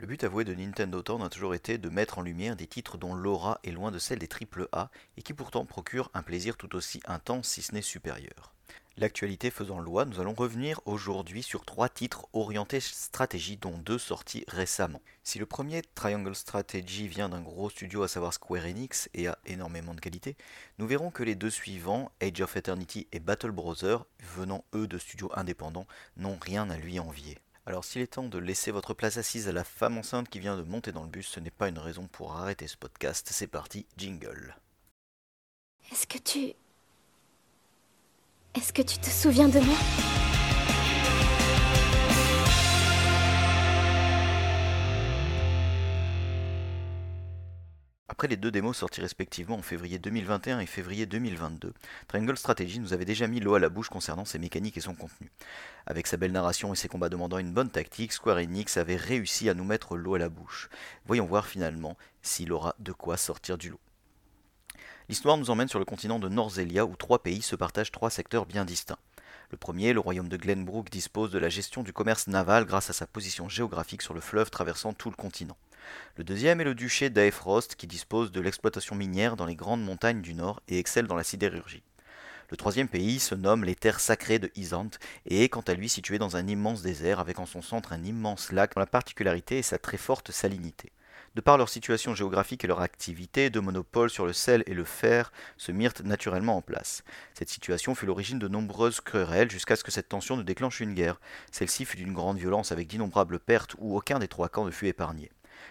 Le but avoué de Nintendo Town a toujours été de mettre en lumière des titres dont l'aura est loin de celle des AAA et qui pourtant procurent un plaisir tout aussi intense si ce n'est supérieur. L'actualité faisant loi, nous allons revenir aujourd'hui sur trois titres orientés stratégie dont deux sortis récemment. Si le premier Triangle Strategy vient d'un gros studio à savoir Square Enix et a énormément de qualité, nous verrons que les deux suivants, Age of Eternity et Battle Brother, venant eux de studios indépendants, n'ont rien à lui envier. Alors s'il est temps de laisser votre place assise à la femme enceinte qui vient de monter dans le bus, ce n'est pas une raison pour arrêter ce podcast. C'est parti, jingle. Est-ce que tu... Est-ce que tu te souviens de moi? Après les deux démos sorties respectivement en février 2021 et février 2022, Triangle Strategy nous avait déjà mis l'eau à la bouche concernant ses mécaniques et son contenu. Avec sa belle narration et ses combats demandant une bonne tactique, Square Enix avait réussi à nous mettre l'eau à la bouche. Voyons voir finalement s'il aura de quoi sortir du lot. L'histoire nous emmène sur le continent de Norzelia où trois pays se partagent trois secteurs bien distincts. Le premier, le royaume de Glenbrook, dispose de la gestion du commerce naval grâce à sa position géographique sur le fleuve traversant tout le continent. Le deuxième est le duché d'Aefrost qui dispose de l'exploitation minière dans les grandes montagnes du nord et excelle dans la sidérurgie. Le troisième pays se nomme les terres sacrées de Isant et est quant à lui situé dans un immense désert avec en son centre un immense lac dont la particularité est sa très forte salinité. De par leur situation géographique et leur activité, deux monopoles sur le sel et le fer se mirent naturellement en place. Cette situation fut l'origine de nombreuses querelles jusqu'à ce que cette tension ne déclenche une guerre. Celle-ci fut d'une grande violence avec d'innombrables pertes où aucun des trois camps ne fut épargné.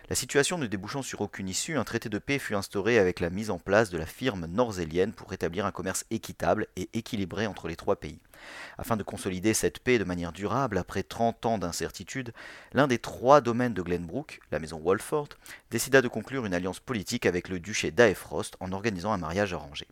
La situation ne débouchant sur aucune issue, un traité de paix fut instauré avec la mise en place de la firme norzélienne pour rétablir un commerce équitable et équilibré entre les trois pays. Afin de consolider cette paix de manière durable, après 30 ans d'incertitude, l'un des trois domaines de Glenbrook, la maison Wolford, décida de conclure une alliance politique avec le duché d'Aefrost en organisant un mariage arrangé.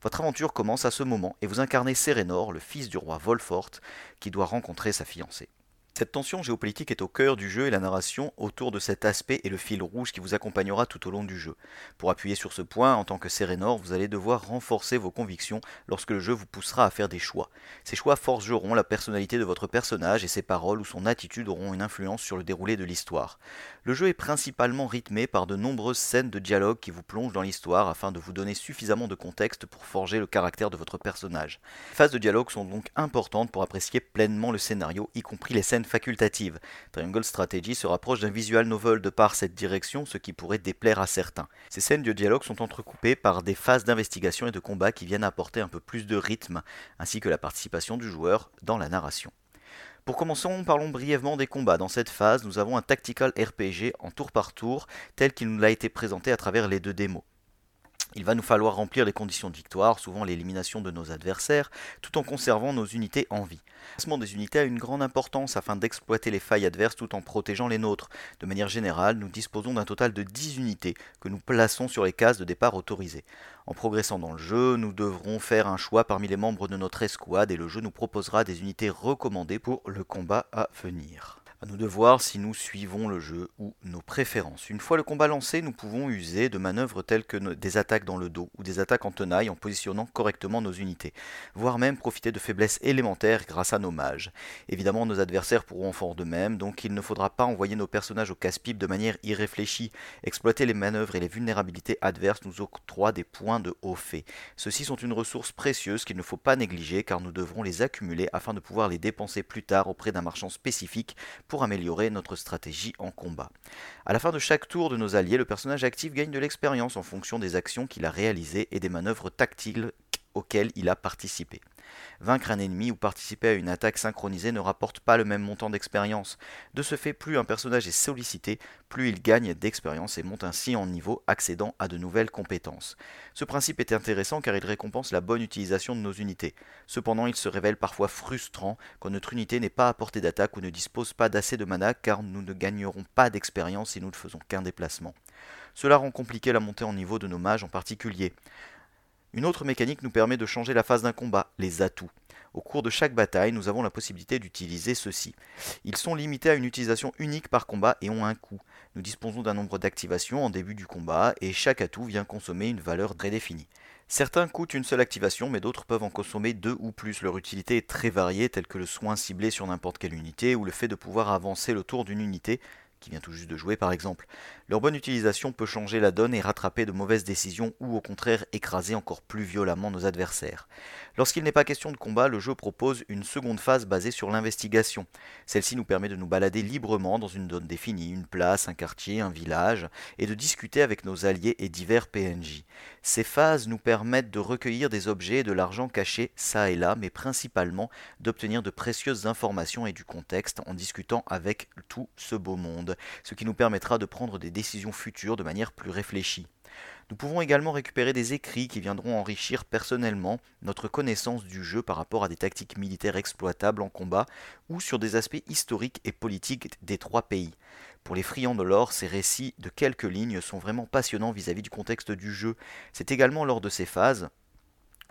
Votre aventure commence à ce moment et vous incarnez Serenor, le fils du roi Wolfort, qui doit rencontrer sa fiancée. Cette tension géopolitique est au cœur du jeu et la narration autour de cet aspect est le fil rouge qui vous accompagnera tout au long du jeu. Pour appuyer sur ce point, en tant que Serenor, vous allez devoir renforcer vos convictions lorsque le jeu vous poussera à faire des choix. Ces choix forgeront la personnalité de votre personnage et ses paroles ou son attitude auront une influence sur le déroulé de l'histoire. Le jeu est principalement rythmé par de nombreuses scènes de dialogue qui vous plongent dans l'histoire afin de vous donner suffisamment de contexte pour forger le caractère de votre personnage. Les phases de dialogue sont donc importantes pour apprécier pleinement le scénario, y compris les scènes facultative. Triangle Strategy se rapproche d'un visual novel de par cette direction, ce qui pourrait déplaire à certains. Ces scènes de dialogue sont entrecoupées par des phases d'investigation et de combat qui viennent apporter un peu plus de rythme, ainsi que la participation du joueur dans la narration. Pour commencer, parlons brièvement des combats. Dans cette phase, nous avons un tactical RPG en tour par tour, tel qu'il nous a été présenté à travers les deux démos. Il va nous falloir remplir les conditions de victoire, souvent l'élimination de nos adversaires, tout en conservant nos unités en vie. Le placement des unités a une grande importance afin d'exploiter les failles adverses tout en protégeant les nôtres. De manière générale, nous disposons d'un total de 10 unités que nous plaçons sur les cases de départ autorisées. En progressant dans le jeu, nous devrons faire un choix parmi les membres de notre escouade et le jeu nous proposera des unités recommandées pour le combat à venir. À nous de voir si nous suivons le jeu ou nos préférences. Une fois le combat lancé, nous pouvons user de manœuvres telles que des attaques dans le dos ou des attaques en tenaille en positionnant correctement nos unités, voire même profiter de faiblesses élémentaires grâce à nos mages. Évidemment, nos adversaires pourront en faire de même, donc il ne faudra pas envoyer nos personnages au casse-pipe de manière irréfléchie. Exploiter les manœuvres et les vulnérabilités adverses nous octroie des points de haut fait. Ceux-ci sont une ressource précieuse qu'il ne faut pas négliger car nous devrons les accumuler afin de pouvoir les dépenser plus tard auprès d'un marchand spécifique pour améliorer notre stratégie en combat. À la fin de chaque tour de nos alliés, le personnage actif gagne de l'expérience en fonction des actions qu'il a réalisées et des manœuvres tactiles auxquelles il a participé. Vaincre un ennemi ou participer à une attaque synchronisée ne rapporte pas le même montant d'expérience. De ce fait, plus un personnage est sollicité, plus il gagne d'expérience et monte ainsi en niveau, accédant à de nouvelles compétences. Ce principe est intéressant car il récompense la bonne utilisation de nos unités. Cependant, il se révèle parfois frustrant quand notre unité n'est pas à portée d'attaque ou ne dispose pas d'assez de mana car nous ne gagnerons pas d'expérience si nous ne faisons qu'un déplacement. Cela rend compliqué la montée en niveau de nos mages en particulier. Une autre mécanique nous permet de changer la phase d'un combat, les atouts. Au cours de chaque bataille, nous avons la possibilité d'utiliser ceux-ci. Ils sont limités à une utilisation unique par combat et ont un coût. Nous disposons d'un nombre d'activations en début du combat et chaque atout vient consommer une valeur prédéfinie. Certains coûtent une seule activation, mais d'autres peuvent en consommer deux ou plus. Leur utilité est très variée, telle que le soin ciblé sur n'importe quelle unité ou le fait de pouvoir avancer le tour d'une unité qui vient tout juste de jouer par exemple. Leur bonne utilisation peut changer la donne et rattraper de mauvaises décisions ou au contraire écraser encore plus violemment nos adversaires. Lorsqu'il n'est pas question de combat, le jeu propose une seconde phase basée sur l'investigation. Celle-ci nous permet de nous balader librement dans une zone définie, une place, un quartier, un village, et de discuter avec nos alliés et divers PNJ. Ces phases nous permettent de recueillir des objets et de l'argent cachés ça et là, mais principalement d'obtenir de précieuses informations et du contexte en discutant avec tout ce beau monde, ce qui nous permettra de prendre des décisions futures de manière plus réfléchie. Nous pouvons également récupérer des écrits qui viendront enrichir personnellement notre connaissance du jeu par rapport à des tactiques militaires exploitables en combat ou sur des aspects historiques et politiques des trois pays. Pour les friands de l'or, ces récits de quelques lignes sont vraiment passionnants vis-à-vis du contexte du jeu. C'est également lors de ces phases,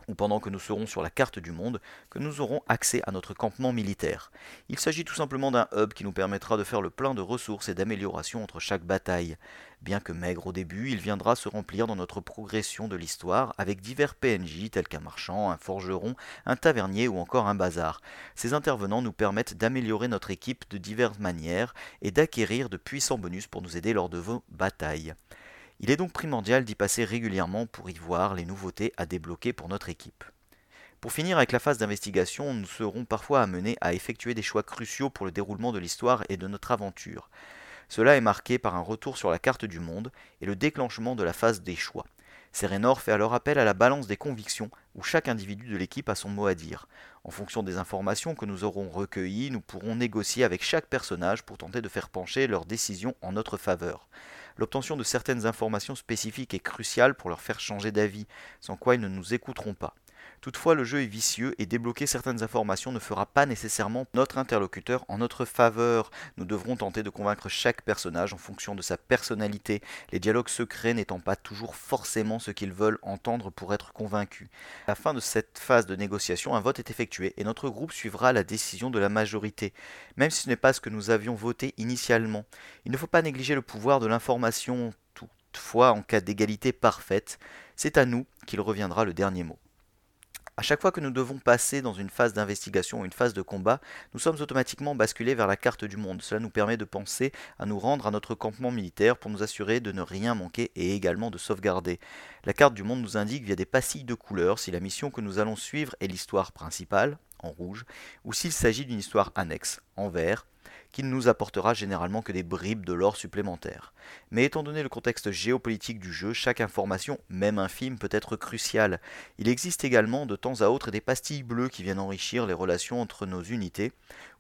ou pendant que nous serons sur la carte du monde, que nous aurons accès à notre campement militaire. Il s'agit tout simplement d'un hub qui nous permettra de faire le plein de ressources et d'améliorations entre chaque bataille. Bien que maigre au début, il viendra se remplir dans notre progression de l'histoire avec divers PNJ tels qu'un marchand, un forgeron, un tavernier ou encore un bazar. Ces intervenants nous permettent d'améliorer notre équipe de diverses manières et d'acquérir de puissants bonus pour nous aider lors de vos batailles. Il est donc primordial d'y passer régulièrement pour y voir les nouveautés à débloquer pour notre équipe. Pour finir avec la phase d'investigation, nous serons parfois amenés à effectuer des choix cruciaux pour le déroulement de l'histoire et de notre aventure. Cela est marqué par un retour sur la carte du monde et le déclenchement de la phase des choix. Serenor fait alors appel à la balance des convictions, où chaque individu de l'équipe a son mot à dire. En fonction des informations que nous aurons recueillies, nous pourrons négocier avec chaque personnage pour tenter de faire pencher leurs décisions en notre faveur. L'obtention de certaines informations spécifiques est cruciale pour leur faire changer d'avis, sans quoi ils ne nous écouteront pas. Toutefois, le jeu est vicieux et débloquer certaines informations ne fera pas nécessairement notre interlocuteur en notre faveur. Nous devrons tenter de convaincre chaque personnage en fonction de sa personnalité, les dialogues secrets n'étant pas toujours forcément ce qu'ils veulent entendre pour être convaincus. À la fin de cette phase de négociation, un vote est effectué et notre groupe suivra la décision de la majorité, même si ce n'est pas ce que nous avions voté initialement. Il ne faut pas négliger le pouvoir de l'information toutefois en cas d'égalité parfaite. C'est à nous qu'il reviendra le dernier mot. À chaque fois que nous devons passer dans une phase d'investigation ou une phase de combat, nous sommes automatiquement basculés vers la carte du monde. Cela nous permet de penser à nous rendre à notre campement militaire pour nous assurer de ne rien manquer et également de sauvegarder. La carte du monde nous indique via des pastilles de couleurs si la mission que nous allons suivre est l'histoire principale, en rouge, ou s'il s'agit d'une histoire annexe, en vert, qui ne nous apportera généralement que des bribes de l'or supplémentaires. Mais étant donné le contexte géopolitique du jeu, chaque information, même infime, peut être cruciale. Il existe également de temps à autre des pastilles bleues qui viennent enrichir les relations entre nos unités,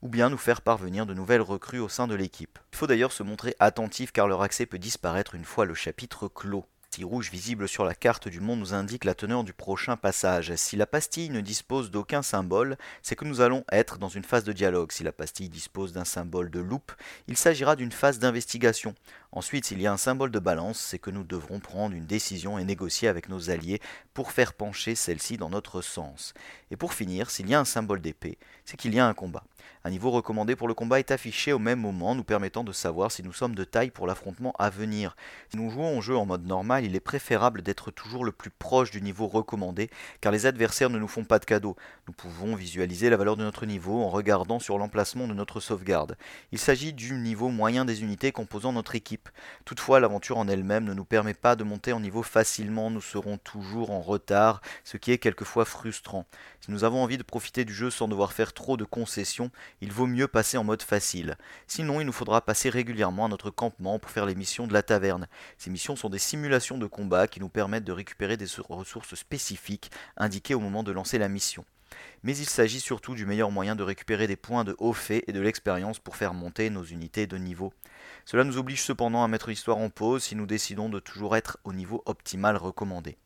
ou bien nous faire parvenir de nouvelles recrues au sein de l'équipe. Il faut d'ailleurs se montrer attentif car leur accès peut disparaître une fois le chapitre clos rouge visible sur la carte du monde nous indique la teneur du prochain passage. Si la pastille ne dispose d'aucun symbole, c'est que nous allons être dans une phase de dialogue. Si la pastille dispose d'un symbole de loupe, il s'agira d'une phase d'investigation. Ensuite, s'il y a un symbole de balance, c'est que nous devrons prendre une décision et négocier avec nos alliés pour faire pencher celle-ci dans notre sens. Et pour finir, s'il y a un symbole d'épée, c'est qu'il y a un combat. Un niveau recommandé pour le combat est affiché au même moment, nous permettant de savoir si nous sommes de taille pour l'affrontement à venir. Si nous jouons au jeu en mode normal, il est préférable d'être toujours le plus proche du niveau recommandé, car les adversaires ne nous font pas de cadeaux. Nous pouvons visualiser la valeur de notre niveau en regardant sur l'emplacement de notre sauvegarde. Il s'agit du niveau moyen des unités composant notre équipe. Toutefois, l'aventure en elle-même ne nous permet pas de monter en niveau facilement, nous serons toujours en retard, ce qui est quelquefois frustrant. Si nous avons envie de profiter du jeu sans devoir faire trop de concessions, il vaut mieux passer en mode facile. Sinon, il nous faudra passer régulièrement à notre campement pour faire les missions de la taverne. Ces missions sont des simulations de combat qui nous permettent de récupérer des ressources spécifiques indiquées au moment de lancer la mission. Mais il s'agit surtout du meilleur moyen de récupérer des points de haut fait et de l'expérience pour faire monter nos unités de niveau. Cela nous oblige cependant à mettre l'histoire en pause si nous décidons de toujours être au niveau optimal recommandé.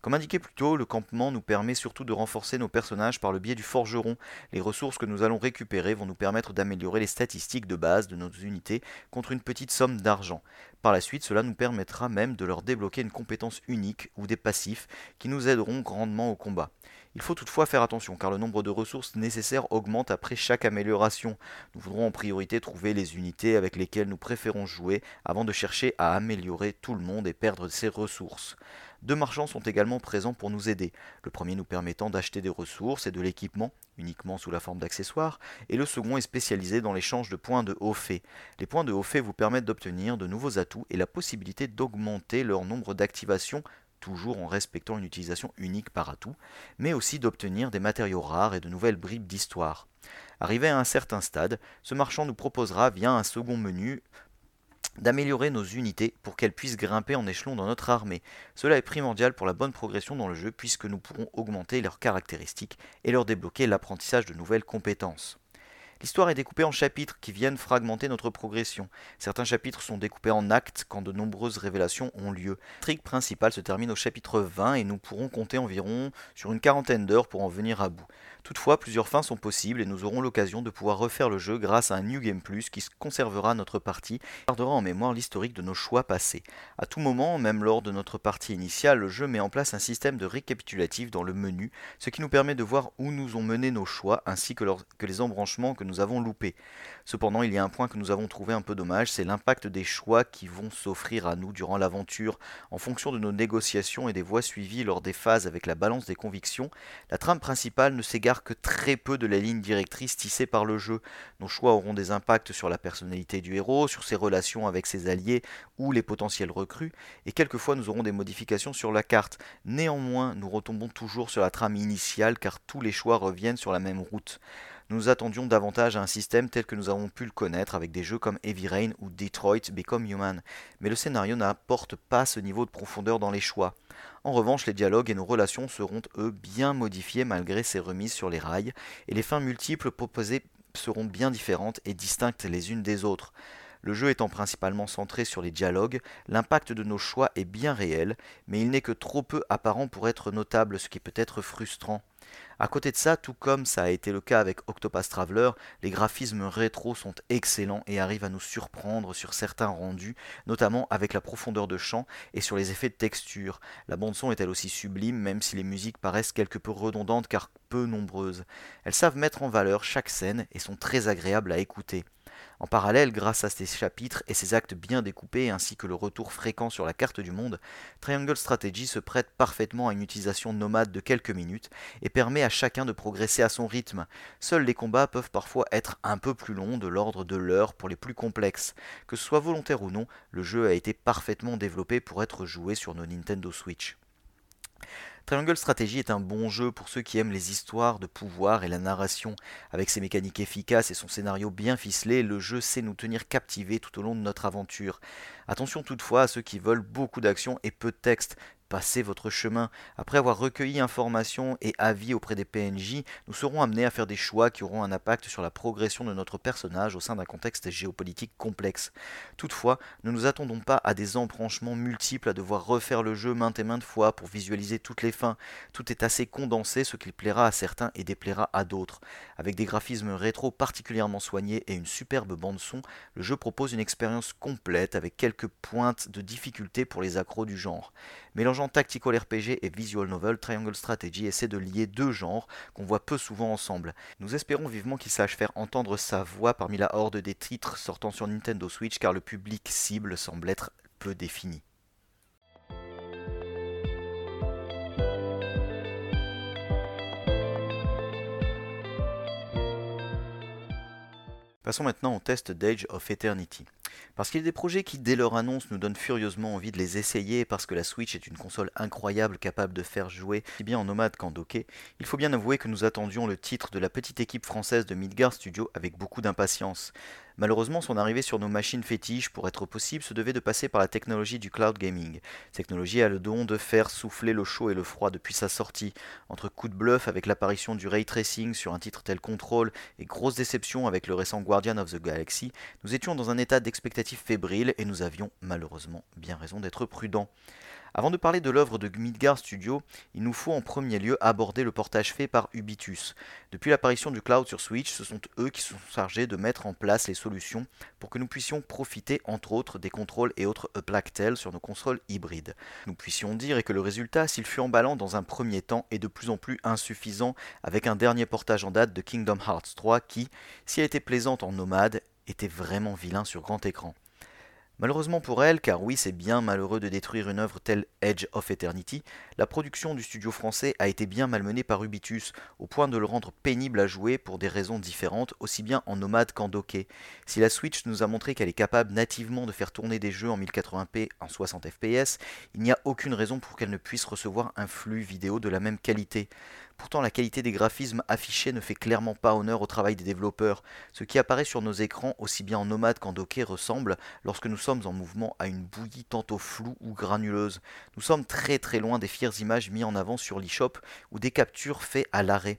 Comme indiqué plus tôt, le campement nous permet surtout de renforcer nos personnages par le biais du forgeron. Les ressources que nous allons récupérer vont nous permettre d'améliorer les statistiques de base de nos unités contre une petite somme d'argent. Par la suite, cela nous permettra même de leur débloquer une compétence unique ou des passifs qui nous aideront grandement au combat. Il faut toutefois faire attention car le nombre de ressources nécessaires augmente après chaque amélioration. Nous voudrons en priorité trouver les unités avec lesquelles nous préférons jouer avant de chercher à améliorer tout le monde et perdre ses ressources. Deux marchands sont également présents pour nous aider, le premier nous permettant d'acheter des ressources et de l'équipement, uniquement sous la forme d'accessoires, et le second est spécialisé dans l'échange de points de haut fait. Les points de haut fait vous permettent d'obtenir de nouveaux atouts et la possibilité d'augmenter leur nombre d'activations toujours en respectant une utilisation unique par atout, mais aussi d'obtenir des matériaux rares et de nouvelles bribes d'histoire. Arrivé à un certain stade, ce marchand nous proposera via un second menu d'améliorer nos unités pour qu'elles puissent grimper en échelon dans notre armée. Cela est primordial pour la bonne progression dans le jeu puisque nous pourrons augmenter leurs caractéristiques et leur débloquer l'apprentissage de nouvelles compétences. L'histoire est découpée en chapitres qui viennent fragmenter notre progression. Certains chapitres sont découpés en actes quand de nombreuses révélations ont lieu. L'intrigue principale se termine au chapitre 20 et nous pourrons compter environ sur une quarantaine d'heures pour en venir à bout. Toutefois, plusieurs fins sont possibles et nous aurons l'occasion de pouvoir refaire le jeu grâce à un New Game Plus qui conservera notre partie et gardera en mémoire l'historique de nos choix passés. À tout moment, même lors de notre partie initiale, le jeu met en place un système de récapitulatif dans le menu, ce qui nous permet de voir où nous ont mené nos choix ainsi que, que les embranchements que nous avons loupés. Cependant, il y a un point que nous avons trouvé un peu dommage, c'est l'impact des choix qui vont s'offrir à nous durant l'aventure. En fonction de nos négociations et des voies suivies lors des phases avec la balance des convictions, la trame principale ne s'égare que très peu de la ligne directrice tissée par le jeu. Nos choix auront des impacts sur la personnalité du héros, sur ses relations avec ses alliés ou les potentiels recrues, et quelquefois nous aurons des modifications sur la carte. Néanmoins, nous retombons toujours sur la trame initiale car tous les choix reviennent sur la même route. Nous attendions davantage à un système tel que nous avons pu le connaître avec des jeux comme Heavy Rain ou Detroit Become Human, mais le scénario n'apporte pas ce niveau de profondeur dans les choix. En revanche, les dialogues et nos relations seront, eux, bien modifiés malgré ces remises sur les rails, et les fins multiples proposées seront bien différentes et distinctes les unes des autres. Le jeu étant principalement centré sur les dialogues, l'impact de nos choix est bien réel, mais il n'est que trop peu apparent pour être notable, ce qui peut être frustrant. À côté de ça, tout comme ça a été le cas avec Octopath Traveler, les graphismes rétro sont excellents et arrivent à nous surprendre sur certains rendus, notamment avec la profondeur de champ et sur les effets de texture. La bande son est elle aussi sublime, même si les musiques paraissent quelque peu redondantes car peu nombreuses. Elles savent mettre en valeur chaque scène et sont très agréables à écouter. En parallèle, grâce à ces chapitres et ces actes bien découpés ainsi que le retour fréquent sur la carte du monde, Triangle Strategy se prête parfaitement à une utilisation nomade de quelques minutes et permet à chacun de progresser à son rythme. Seuls les combats peuvent parfois être un peu plus longs de l'ordre de l'heure pour les plus complexes. Que ce soit volontaire ou non, le jeu a été parfaitement développé pour être joué sur nos Nintendo Switch. Triangle Strategy est un bon jeu pour ceux qui aiment les histoires de pouvoir et la narration. Avec ses mécaniques efficaces et son scénario bien ficelé, le jeu sait nous tenir captivés tout au long de notre aventure. Attention toutefois à ceux qui veulent beaucoup d'action et peu de texte, Passez votre chemin. Après avoir recueilli informations et avis auprès des PNJ, nous serons amenés à faire des choix qui auront un impact sur la progression de notre personnage au sein d'un contexte géopolitique complexe. Toutefois, ne nous attendons pas à des embranchements multiples à devoir refaire le jeu maintes et maintes fois pour visualiser toutes les fins. Tout est assez condensé, ce qui plaira à certains et déplaira à d'autres. Avec des graphismes rétro particulièrement soignés et une superbe bande son, le jeu propose une expérience complète avec quelques pointes de difficulté pour les accros du genre. Tactical RPG et visual novel, Triangle Strategy essaie de lier deux genres qu'on voit peu souvent ensemble. Nous espérons vivement qu'il sache faire entendre sa voix parmi la horde des titres sortant sur Nintendo Switch car le public cible semble être peu défini. Passons maintenant au test d'Age of Eternity. Parce qu'il y a des projets qui, dès leur annonce, nous donnent furieusement envie de les essayer, parce que la Switch est une console incroyable capable de faire jouer si bien en nomade qu'en docké, il faut bien avouer que nous attendions le titre de la petite équipe française de Midgard Studio avec beaucoup d'impatience. Malheureusement, son arrivée sur nos machines fétiches, pour être possible, se devait de passer par la technologie du cloud gaming. technologie a le don de faire souffler le chaud et le froid depuis sa sortie. Entre coups de bluff avec l'apparition du ray tracing sur un titre tel Control et grosse déception avec le récent Guardian of the Galaxy, nous étions dans un état d'expectative fébrile et nous avions malheureusement bien raison d'être prudents. Avant de parler de l'œuvre de Midgard Studio, il nous faut en premier lieu aborder le portage fait par Ubitus. Depuis l'apparition du cloud sur Switch, ce sont eux qui sont chargés de mettre en place les solutions pour que nous puissions profiter entre autres des contrôles et autres Uplactel sur nos consoles hybrides. Nous puissions dire et que le résultat, s'il fut emballant dans un premier temps, est de plus en plus insuffisant avec un dernier portage en date de Kingdom Hearts 3 qui, si elle était plaisante en nomade, était vraiment vilain sur grand écran. Malheureusement pour elle, car oui c'est bien malheureux de détruire une œuvre telle Edge of Eternity, la production du studio français a été bien malmenée par Ubitus, au point de le rendre pénible à jouer pour des raisons différentes, aussi bien en nomade qu'en docké. Si la Switch nous a montré qu'elle est capable nativement de faire tourner des jeux en 1080p en 60 fps, il n'y a aucune raison pour qu'elle ne puisse recevoir un flux vidéo de la même qualité. Pourtant, la qualité des graphismes affichés ne fait clairement pas honneur au travail des développeurs. Ce qui apparaît sur nos écrans, aussi bien en nomade qu'en docké, ressemble, lorsque nous sommes en mouvement, à une bouillie tantôt floue ou granuleuse. Nous sommes très très loin des fières images mises en avant sur l'eShop ou des captures faites à l'arrêt.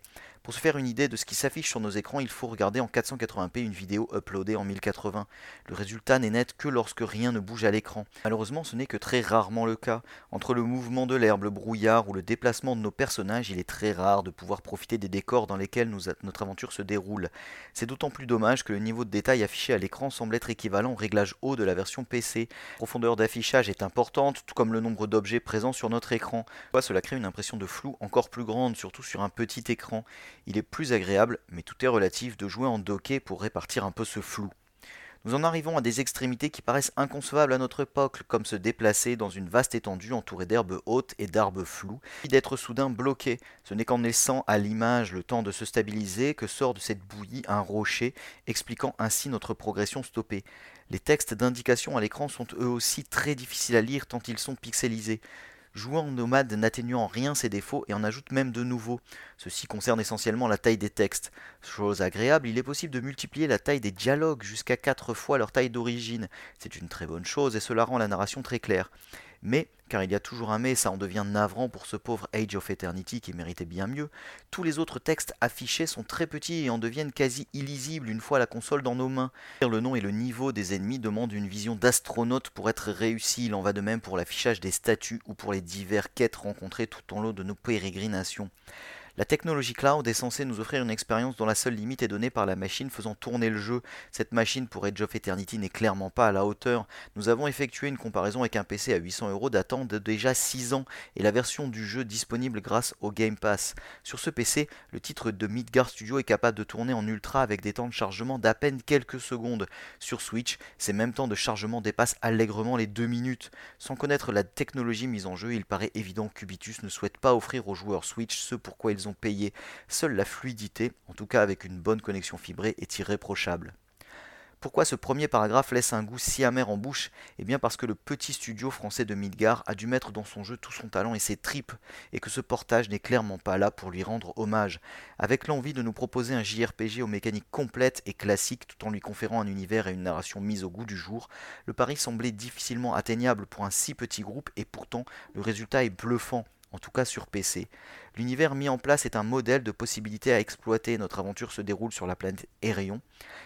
Pour se faire une idée de ce qui s'affiche sur nos écrans, il faut regarder en 480p une vidéo uploadée en 1080. Le résultat n'est net que lorsque rien ne bouge à l'écran. Malheureusement, ce n'est que très rarement le cas. Entre le mouvement de l'herbe, le brouillard ou le déplacement de nos personnages, il est très rare de pouvoir profiter des décors dans lesquels notre aventure se déroule. C'est d'autant plus dommage que le niveau de détail affiché à l'écran semble être équivalent au réglage haut de la version PC. La profondeur d'affichage est importante, tout comme le nombre d'objets présents sur notre écran. Cela crée une impression de flou encore plus grande, surtout sur un petit écran? Il est plus agréable, mais tout est relatif, de jouer en docké pour répartir un peu ce flou. Nous en arrivons à des extrémités qui paraissent inconcevables à notre époque, comme se déplacer dans une vaste étendue entourée d'herbes hautes et d'arbres flous, et d'être soudain bloqué. Ce n'est qu'en laissant à l'image le temps de se stabiliser que sort de cette bouillie un rocher, expliquant ainsi notre progression stoppée. Les textes d'indication à l'écran sont eux aussi très difficiles à lire tant ils sont pixelisés. Jouant en nomade n'atténue en rien ses défauts et en ajoute même de nouveaux. Ceci concerne essentiellement la taille des textes. Chose agréable, il est possible de multiplier la taille des dialogues jusqu'à 4 fois leur taille d'origine. C'est une très bonne chose et cela rend la narration très claire. Mais, car il y a toujours un mais, ça en devient navrant pour ce pauvre Age of Eternity qui méritait bien mieux, tous les autres textes affichés sont très petits et en deviennent quasi illisibles une fois la console dans nos mains. Le nom et le niveau des ennemis demandent une vision d'astronaute pour être réussi, il en va de même pour l'affichage des statues ou pour les divers quêtes rencontrées tout en lot de nos pérégrinations. La technologie cloud est censée nous offrir une expérience dont la seule limite est donnée par la machine faisant tourner le jeu. Cette machine pour Edge of Eternity n'est clairement pas à la hauteur. Nous avons effectué une comparaison avec un PC à 800 euros datant de déjà 6 ans et la version du jeu disponible grâce au Game Pass. Sur ce PC, le titre de Midgard Studio est capable de tourner en ultra avec des temps de chargement d'à peine quelques secondes. Sur Switch, ces mêmes temps de chargement dépassent allègrement les 2 minutes. Sans connaître la technologie mise en jeu, il paraît évident qu'Ubitus ne souhaite pas offrir aux joueurs Switch ce pourquoi ils ont payé. Seule la fluidité, en tout cas avec une bonne connexion fibrée, est irréprochable. Pourquoi ce premier paragraphe laisse un goût si amer en bouche? Eh bien parce que le petit studio français de Midgar a dû mettre dans son jeu tout son talent et ses tripes, et que ce portage n'est clairement pas là pour lui rendre hommage. Avec l'envie de nous proposer un JRPG aux mécaniques complètes et classiques tout en lui conférant un univers et une narration mise au goût du jour, le pari semblait difficilement atteignable pour un si petit groupe et pourtant le résultat est bluffant en tout cas sur PC. L'univers mis en place est un modèle de possibilités à exploiter. Notre aventure se déroule sur la planète Erion.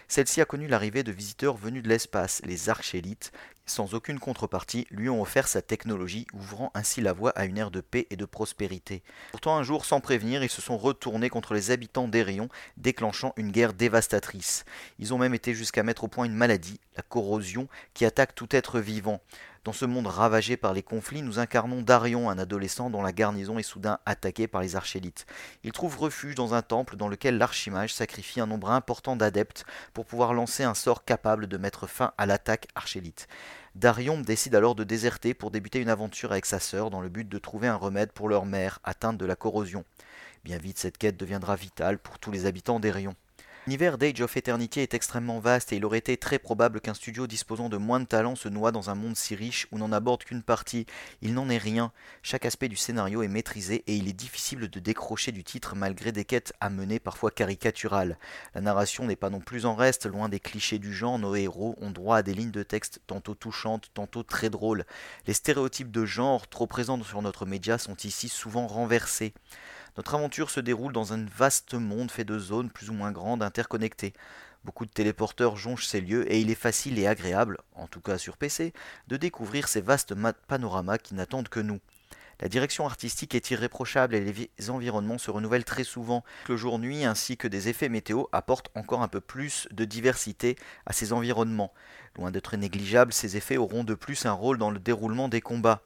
Celle-ci a connu l'arrivée de visiteurs venus de l'espace, les archélites, sans aucune contrepartie, lui ont offert sa technologie, ouvrant ainsi la voie à une ère de paix et de prospérité. Pourtant, un jour, sans prévenir, ils se sont retournés contre les habitants d'Erion, déclenchant une guerre dévastatrice. Ils ont même été jusqu'à mettre au point une maladie, la corrosion, qui attaque tout être vivant. Dans ce monde ravagé par les conflits, nous incarnons Darion, un adolescent dont la garnison est soudain attaquée par les archélites. Il trouve refuge dans un temple dans lequel l'archimage sacrifie un nombre important d'adeptes pour pouvoir lancer un sort capable de mettre fin à l'attaque archélite. Darion décide alors de déserter pour débuter une aventure avec sa sœur dans le but de trouver un remède pour leur mère atteinte de la corrosion. Bien vite, cette quête deviendra vitale pour tous les habitants d'Erion. L'univers d'Age of Eternity est extrêmement vaste et il aurait été très probable qu'un studio disposant de moins de talent se noie dans un monde si riche où n'en aborde qu'une partie. Il n'en est rien. Chaque aspect du scénario est maîtrisé et il est difficile de décrocher du titre malgré des quêtes à mener parfois caricaturales. La narration n'est pas non plus en reste, loin des clichés du genre, nos héros ont droit à des lignes de texte tantôt touchantes, tantôt très drôles. Les stéréotypes de genre trop présents sur notre média sont ici souvent renversés. Notre aventure se déroule dans un vaste monde fait de zones plus ou moins grandes interconnectées. Beaucoup de téléporteurs jonchent ces lieux et il est facile et agréable, en tout cas sur PC, de découvrir ces vastes panoramas qui n'attendent que nous. La direction artistique est irréprochable et les environnements se renouvellent très souvent. Le jour-nuit ainsi que des effets météo apportent encore un peu plus de diversité à ces environnements. Loin d'être négligeables, ces effets auront de plus un rôle dans le déroulement des combats.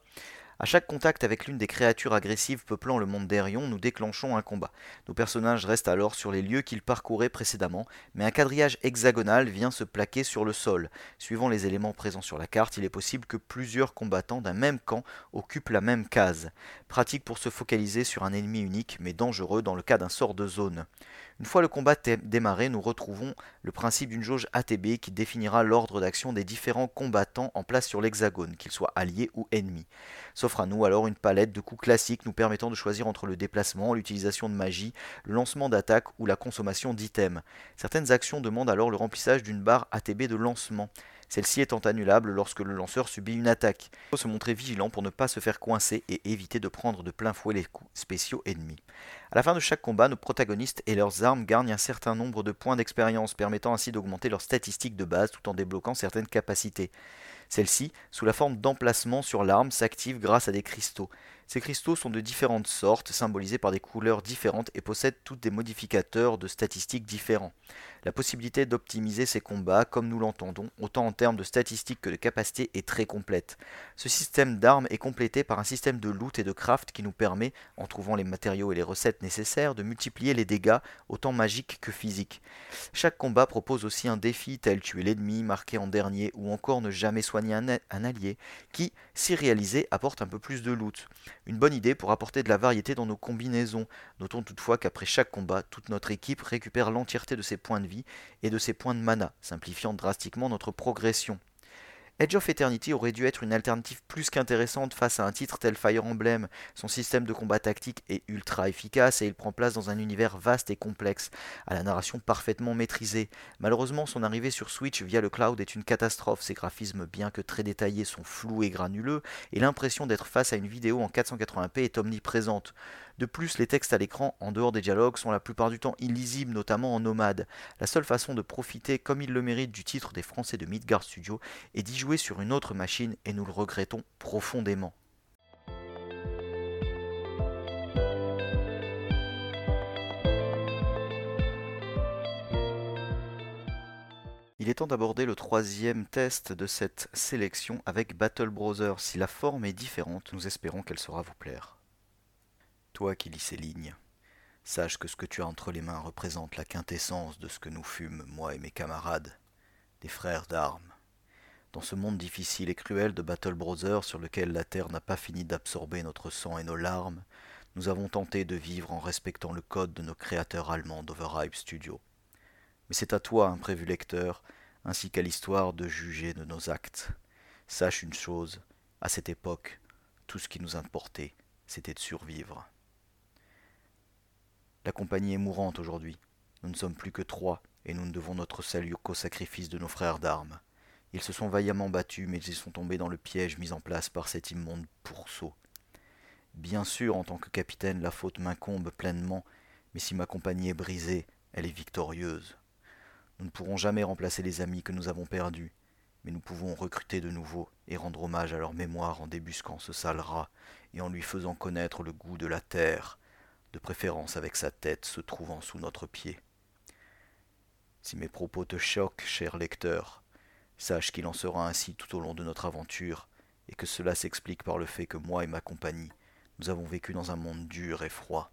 À chaque contact avec l'une des créatures agressives peuplant le monde d'Erion, nous déclenchons un combat. Nos personnages restent alors sur les lieux qu'ils parcouraient précédemment, mais un quadrillage hexagonal vient se plaquer sur le sol. Suivant les éléments présents sur la carte, il est possible que plusieurs combattants d'un même camp occupent la même case. Pratique pour se focaliser sur un ennemi unique, mais dangereux dans le cas d'un sort de zone. Une fois le combat démarré, nous retrouvons le principe d'une jauge ATB qui définira l'ordre d'action des différents combattants en place sur l'hexagone, qu'ils soient alliés ou ennemis. S'offre à nous alors une palette de coups classiques nous permettant de choisir entre le déplacement, l'utilisation de magie, le lancement d'attaque ou la consommation d'items. Certaines actions demandent alors le remplissage d'une barre ATB de lancement celle-ci étant annulable lorsque le lanceur subit une attaque. Il faut se montrer vigilant pour ne pas se faire coincer et éviter de prendre de plein fouet les coups spéciaux ennemis. À la fin de chaque combat, nos protagonistes et leurs armes gagnent un certain nombre de points d'expérience, permettant ainsi d'augmenter leurs statistiques de base tout en débloquant certaines capacités. Celles-ci, sous la forme d'emplacement sur l'arme, s'activent grâce à des cristaux. Ces cristaux sont de différentes sortes, symbolisés par des couleurs différentes et possèdent toutes des modificateurs de statistiques différents. La possibilité d'optimiser ces combats, comme nous l'entendons, autant en termes de statistiques que de capacité, est très complète. Ce système d'armes est complété par un système de loot et de craft qui nous permet, en trouvant les matériaux et les recettes nécessaires, de multiplier les dégâts, autant magiques que physiques. Chaque combat propose aussi un défi tel tuer l'ennemi, marquer en dernier, ou encore ne jamais soigner un, un allié, qui, si réalisé, apporte un peu plus de loot. Une bonne idée pour apporter de la variété dans nos combinaisons. Notons toutefois qu'après chaque combat, toute notre équipe récupère l'entièreté de ses points de vie et de ses points de mana, simplifiant drastiquement notre progression. Edge of Eternity aurait dû être une alternative plus qu'intéressante face à un titre tel Fire Emblem. Son système de combat tactique est ultra efficace et il prend place dans un univers vaste et complexe, à la narration parfaitement maîtrisée. Malheureusement, son arrivée sur Switch via le cloud est une catastrophe. Ses graphismes, bien que très détaillés, sont flous et granuleux, et l'impression d'être face à une vidéo en 480p est omniprésente. De plus, les textes à l'écran, en dehors des dialogues, sont la plupart du temps illisibles, notamment en nomade. La seule façon de profiter, comme il le mérite, du titre des Français de Midgard Studio est d'y jouer sur une autre machine, et nous le regrettons profondément. Il est temps d'aborder le troisième test de cette sélection avec Battle Browser. Si la forme est différente, nous espérons qu'elle saura vous plaire. Toi qui lis ces lignes, sache que ce que tu as entre les mains représente la quintessence de ce que nous fûmes, moi et mes camarades, des frères d'armes. Dans ce monde difficile et cruel de Battle Brother sur lequel la Terre n'a pas fini d'absorber notre sang et nos larmes, nous avons tenté de vivre en respectant le code de nos créateurs allemands d'Overhype Studio. Mais c'est à toi, imprévu lecteur, ainsi qu'à l'histoire de juger de nos actes. Sache une chose, à cette époque, tout ce qui nous importait, c'était de survivre. La compagnie est mourante aujourd'hui. Nous ne sommes plus que trois, et nous ne devons notre salut qu'au sacrifice de nos frères d'armes. Ils se sont vaillamment battus, mais ils sont tombés dans le piège mis en place par cet immonde pourceau. Bien sûr, en tant que capitaine, la faute m'incombe pleinement, mais si ma compagnie est brisée, elle est victorieuse. Nous ne pourrons jamais remplacer les amis que nous avons perdus, mais nous pouvons recruter de nouveaux et rendre hommage à leur mémoire en débusquant ce sale rat et en lui faisant connaître le goût de la terre, de préférence avec sa tête se trouvant sous notre pied. Si mes propos te choquent, cher lecteur, sache qu'il en sera ainsi tout au long de notre aventure, et que cela s'explique par le fait que moi et ma compagnie, nous avons vécu dans un monde dur et froid.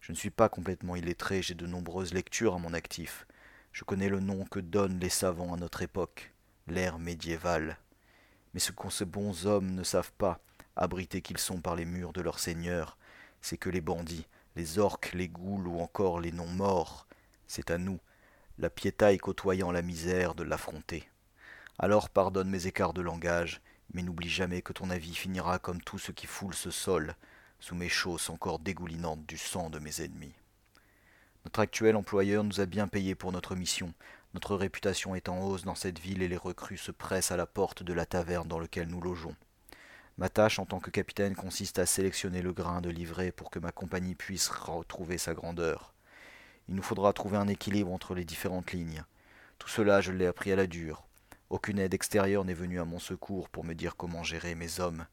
Je ne suis pas complètement illettré, j'ai de nombreuses lectures à mon actif. Je connais le nom que donnent les savants à notre époque, l'ère médiévale. Mais ce que ces bons hommes ne savent pas, abrités qu'ils sont par les murs de leur seigneur, c'est que les bandits, les orques, les goules ou encore les non-morts, c'est à nous, la piétaille côtoyant la misère, de l'affronter. Alors pardonne mes écarts de langage, mais n'oublie jamais que ton avis finira comme tout ce qui foule ce sol, sous mes chausses encore dégoulinantes du sang de mes ennemis. Notre actuel employeur nous a bien payé pour notre mission. Notre réputation est en hausse dans cette ville et les recrues se pressent à la porte de la taverne dans laquelle nous logeons. Ma tâche en tant que capitaine consiste à sélectionner le grain de livret pour que ma compagnie puisse retrouver sa grandeur. Il nous faudra trouver un équilibre entre les différentes lignes. Tout cela, je l'ai appris à la dure. Aucune aide extérieure n'est venue à mon secours pour me dire comment gérer mes hommes.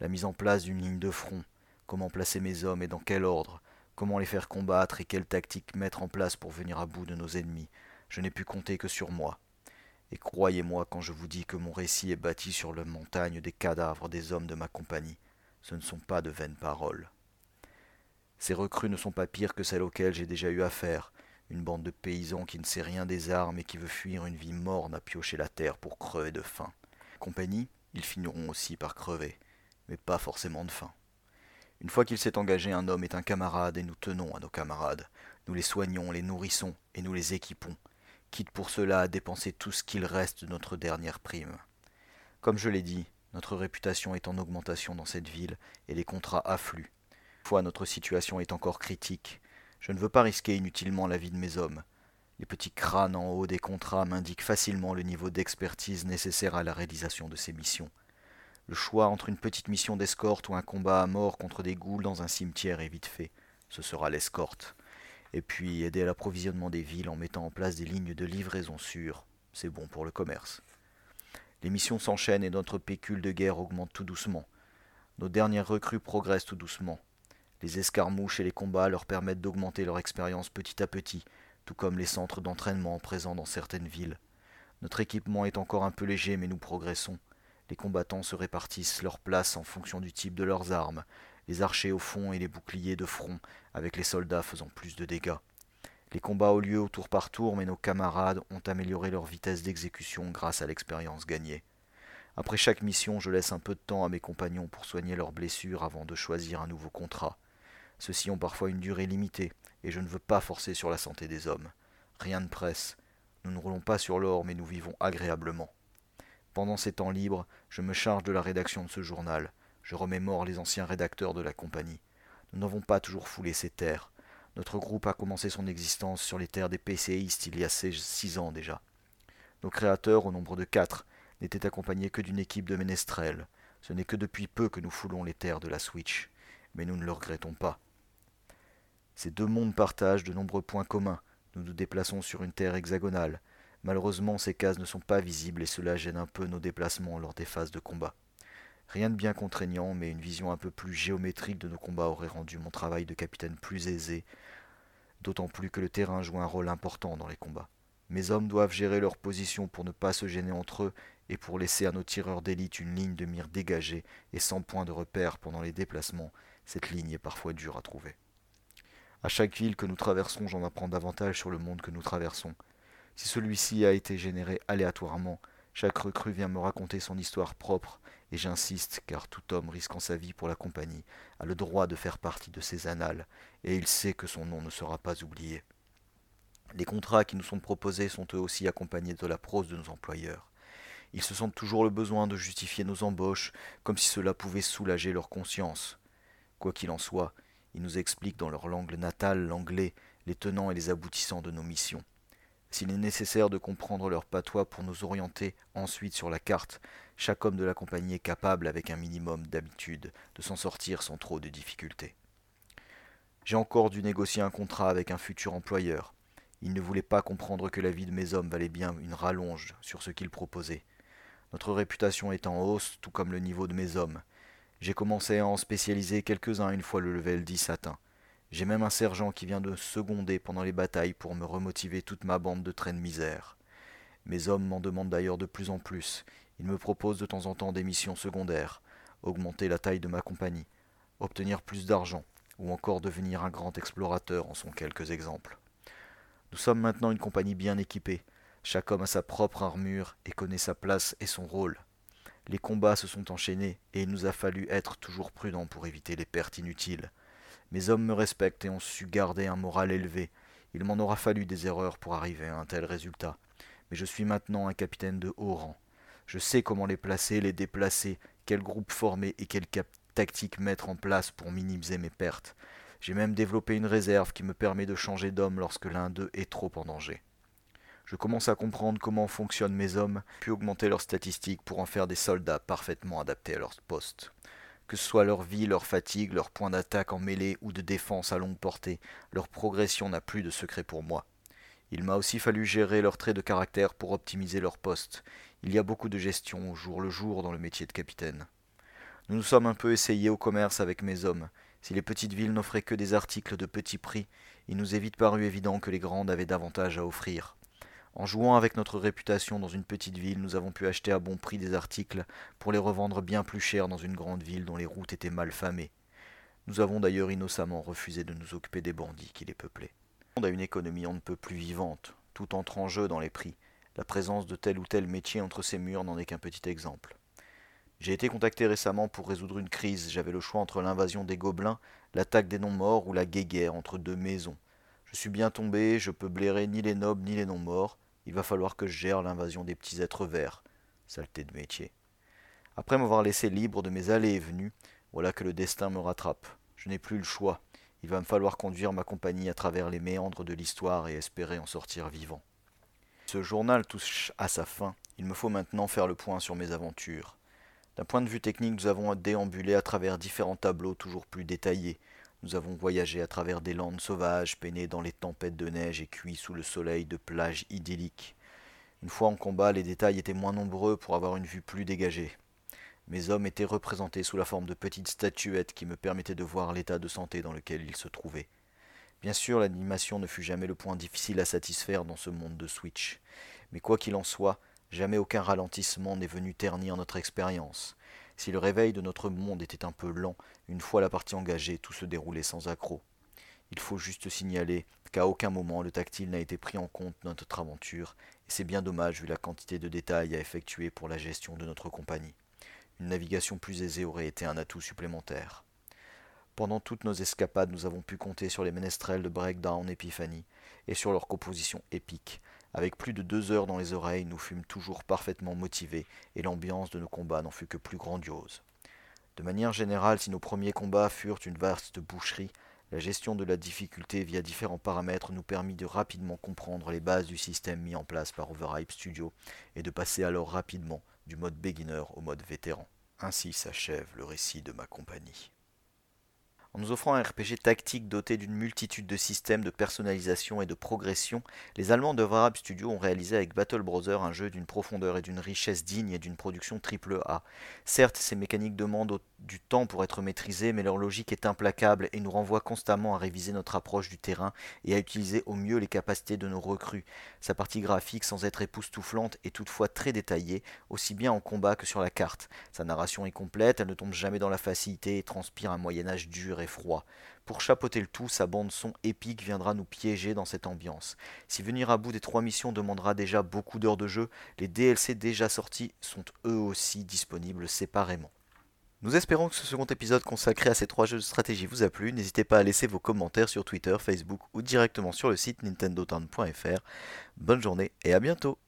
La mise en place d'une ligne de front, comment placer mes hommes et dans quel ordre, comment les faire combattre et quelle tactique mettre en place pour venir à bout de nos ennemis. Je n'ai pu compter que sur moi. Et croyez-moi quand je vous dis que mon récit est bâti sur la montagne des cadavres des hommes de ma compagnie, ce ne sont pas de vaines paroles. Ces recrues ne sont pas pires que celles auxquelles j'ai déjà eu affaire, une bande de paysans qui ne sait rien des armes et qui veut fuir une vie morne à piocher la terre pour crever de faim. Compagnie, ils finiront aussi par crever, mais pas forcément de faim. Une fois qu'il s'est engagé, un homme est un camarade et nous tenons à nos camarades. Nous les soignons, les nourrissons et nous les équipons, quitte pour cela à dépenser tout ce qu'il reste de notre dernière prime. Comme je l'ai dit, notre réputation est en augmentation dans cette ville et les contrats affluent. Fois notre situation est encore critique, je ne veux pas risquer inutilement la vie de mes hommes. Les petits crânes en haut des contrats m'indiquent facilement le niveau d'expertise nécessaire à la réalisation de ces missions. Le choix entre une petite mission d'escorte ou un combat à mort contre des goules dans un cimetière est vite fait. Ce sera l'escorte. Et puis aider à l'approvisionnement des villes en mettant en place des lignes de livraison sûres. C'est bon pour le commerce. Les missions s'enchaînent et notre pécule de guerre augmente tout doucement. Nos dernières recrues progressent tout doucement. Les escarmouches et les combats leur permettent d'augmenter leur expérience petit à petit, tout comme les centres d'entraînement présents dans certaines villes. Notre équipement est encore un peu léger, mais nous progressons. Les combattants se répartissent leur place en fonction du type de leurs armes, les archers au fond et les boucliers de front, avec les soldats faisant plus de dégâts. Les combats ont lieu au tour par tour, mais nos camarades ont amélioré leur vitesse d'exécution grâce à l'expérience gagnée. Après chaque mission, je laisse un peu de temps à mes compagnons pour soigner leurs blessures avant de choisir un nouveau contrat. Ceux-ci ont parfois une durée limitée, et je ne veux pas forcer sur la santé des hommes. Rien ne presse. Nous ne roulons pas sur l'or, mais nous vivons agréablement. Pendant ces temps libres, je me charge de la rédaction de ce journal. Je remémore les anciens rédacteurs de la compagnie. Nous n'avons pas toujours foulé ces terres. Notre groupe a commencé son existence sur les terres des PCistes il y a six ans déjà. Nos créateurs, au nombre de quatre, n'étaient accompagnés que d'une équipe de ménestrels. Ce n'est que depuis peu que nous foulons les terres de la Switch, mais nous ne le regrettons pas. Ces deux mondes partagent de nombreux points communs. Nous nous déplaçons sur une terre hexagonale. Malheureusement, ces cases ne sont pas visibles et cela gêne un peu nos déplacements lors des phases de combat. Rien de bien contraignant, mais une vision un peu plus géométrique de nos combats aurait rendu mon travail de capitaine plus aisé, d'autant plus que le terrain joue un rôle important dans les combats. Mes hommes doivent gérer leur position pour ne pas se gêner entre eux et pour laisser à nos tireurs d'élite une ligne de mire dégagée et sans point de repère pendant les déplacements. Cette ligne est parfois dure à trouver. À chaque ville que nous traversons, j'en apprends davantage sur le monde que nous traversons. Si celui-ci a été généré aléatoirement, chaque recrue vient me raconter son histoire propre, et j'insiste, car tout homme risquant sa vie pour la compagnie a le droit de faire partie de ces annales, et il sait que son nom ne sera pas oublié. Les contrats qui nous sont proposés sont eux aussi accompagnés de la prose de nos employeurs. Ils se sentent toujours le besoin de justifier nos embauches, comme si cela pouvait soulager leur conscience. Quoi qu'il en soit, ils nous expliquent dans leur langue natale, l'anglais, les tenants et les aboutissants de nos missions. S'il est nécessaire de comprendre leur patois pour nous orienter ensuite sur la carte, chaque homme de la compagnie est capable, avec un minimum d'habitude, de s'en sortir sans trop de difficultés. J'ai encore dû négocier un contrat avec un futur employeur. Il ne voulait pas comprendre que la vie de mes hommes valait bien une rallonge sur ce qu'il proposait. Notre réputation est en hausse, tout comme le niveau de mes hommes, j'ai commencé à en spécialiser quelques-uns une fois le level 10 atteint. J'ai même un sergent qui vient de seconder pendant les batailles pour me remotiver toute ma bande de traînes misère. Mes hommes m'en demandent d'ailleurs de plus en plus. Ils me proposent de temps en temps des missions secondaires, augmenter la taille de ma compagnie, obtenir plus d'argent, ou encore devenir un grand explorateur en sont quelques exemples. Nous sommes maintenant une compagnie bien équipée. Chaque homme a sa propre armure et connaît sa place et son rôle. Les combats se sont enchaînés, et il nous a fallu être toujours prudents pour éviter les pertes inutiles. Mes hommes me respectent et ont su garder un moral élevé. Il m'en aura fallu des erreurs pour arriver à un tel résultat. Mais je suis maintenant un capitaine de haut rang. Je sais comment les placer, les déplacer, quel groupe former et quelle tactique mettre en place pour minimiser mes pertes. J'ai même développé une réserve qui me permet de changer d'homme lorsque l'un d'eux est trop en danger. Je commence à comprendre comment fonctionnent mes hommes, puis augmenter leurs statistiques pour en faire des soldats parfaitement adaptés à leur poste. Que ce soit leur vie, leur fatigue, leur point d'attaque en mêlée ou de défense à longue portée, leur progression n'a plus de secret pour moi. Il m'a aussi fallu gérer leurs traits de caractère pour optimiser leur poste. Il y a beaucoup de gestion au jour le jour dans le métier de capitaine. Nous nous sommes un peu essayés au commerce avec mes hommes. Si les petites villes n'offraient que des articles de petit prix, il nous est vite paru évident que les grandes avaient davantage à offrir. En jouant avec notre réputation dans une petite ville, nous avons pu acheter à bon prix des articles pour les revendre bien plus cher dans une grande ville dont les routes étaient mal famées. Nous avons d'ailleurs innocemment refusé de nous occuper des bandits qui les peuplaient. Monde a une économie on ne peut plus vivante, tout entre en jeu dans les prix. La présence de tel ou tel métier entre ces murs n'en est qu'un petit exemple. J'ai été contacté récemment pour résoudre une crise. J'avais le choix entre l'invasion des gobelins, l'attaque des non-morts ou la guéguerre entre deux maisons. Je suis bien tombé, je peux blairer ni les nobles ni les non-morts. Il va falloir que je gère l'invasion des petits êtres verts. Saleté de métier. Après m'avoir laissé libre de mes allées et venues, voilà que le destin me rattrape. Je n'ai plus le choix. Il va me falloir conduire ma compagnie à travers les méandres de l'histoire et espérer en sortir vivant. Ce journal touche à sa fin. Il me faut maintenant faire le point sur mes aventures. D'un point de vue technique, nous avons déambulé à travers différents tableaux toujours plus détaillés. Nous avons voyagé à travers des landes sauvages, peinées dans les tempêtes de neige et cuits sous le soleil de plages idylliques. Une fois en combat, les détails étaient moins nombreux pour avoir une vue plus dégagée. Mes hommes étaient représentés sous la forme de petites statuettes qui me permettaient de voir l'état de santé dans lequel ils se trouvaient. Bien sûr, l'animation ne fut jamais le point difficile à satisfaire dans ce monde de Switch. Mais quoi qu'il en soit, Jamais aucun ralentissement n'est venu ternir notre expérience. Si le réveil de notre monde était un peu lent, une fois la partie engagée, tout se déroulait sans accroc. Il faut juste signaler qu'à aucun moment le tactile n'a été pris en compte dans notre aventure, et c'est bien dommage vu la quantité de détails à effectuer pour la gestion de notre compagnie. Une navigation plus aisée aurait été un atout supplémentaire. Pendant toutes nos escapades, nous avons pu compter sur les ménestrels de Breakdown Epiphany et sur leur composition épique, avec plus de deux heures dans les oreilles, nous fûmes toujours parfaitement motivés, et l'ambiance de nos combats n'en fut que plus grandiose. De manière générale, si nos premiers combats furent une vaste boucherie, la gestion de la difficulté via différents paramètres nous permit de rapidement comprendre les bases du système mis en place par Overhype Studio et de passer alors rapidement du mode beginner au mode vétéran. Ainsi s'achève le récit de ma compagnie. En nous offrant un RPG tactique doté d'une multitude de systèmes de personnalisation et de progression, les Allemands de Varab Studio ont réalisé avec Battle Brother un jeu d'une profondeur et d'une richesse digne et d'une production triple A. Certes, ces mécaniques demandent du temps pour être maîtrisées, mais leur logique est implacable et nous renvoie constamment à réviser notre approche du terrain et à utiliser au mieux les capacités de nos recrues. Sa partie graphique, sans être époustouflante, est toutefois très détaillée, aussi bien en combat que sur la carte. Sa narration est complète, elle ne tombe jamais dans la facilité et transpire un Moyen-Âge dur froid. Pour chapeauter le tout, sa bande son épique viendra nous piéger dans cette ambiance. Si venir à bout des trois missions demandera déjà beaucoup d'heures de jeu, les DLC déjà sortis sont eux aussi disponibles séparément. Nous espérons que ce second épisode consacré à ces trois jeux de stratégie vous a plu. N'hésitez pas à laisser vos commentaires sur Twitter, Facebook ou directement sur le site nintendotown.fr. Bonne journée et à bientôt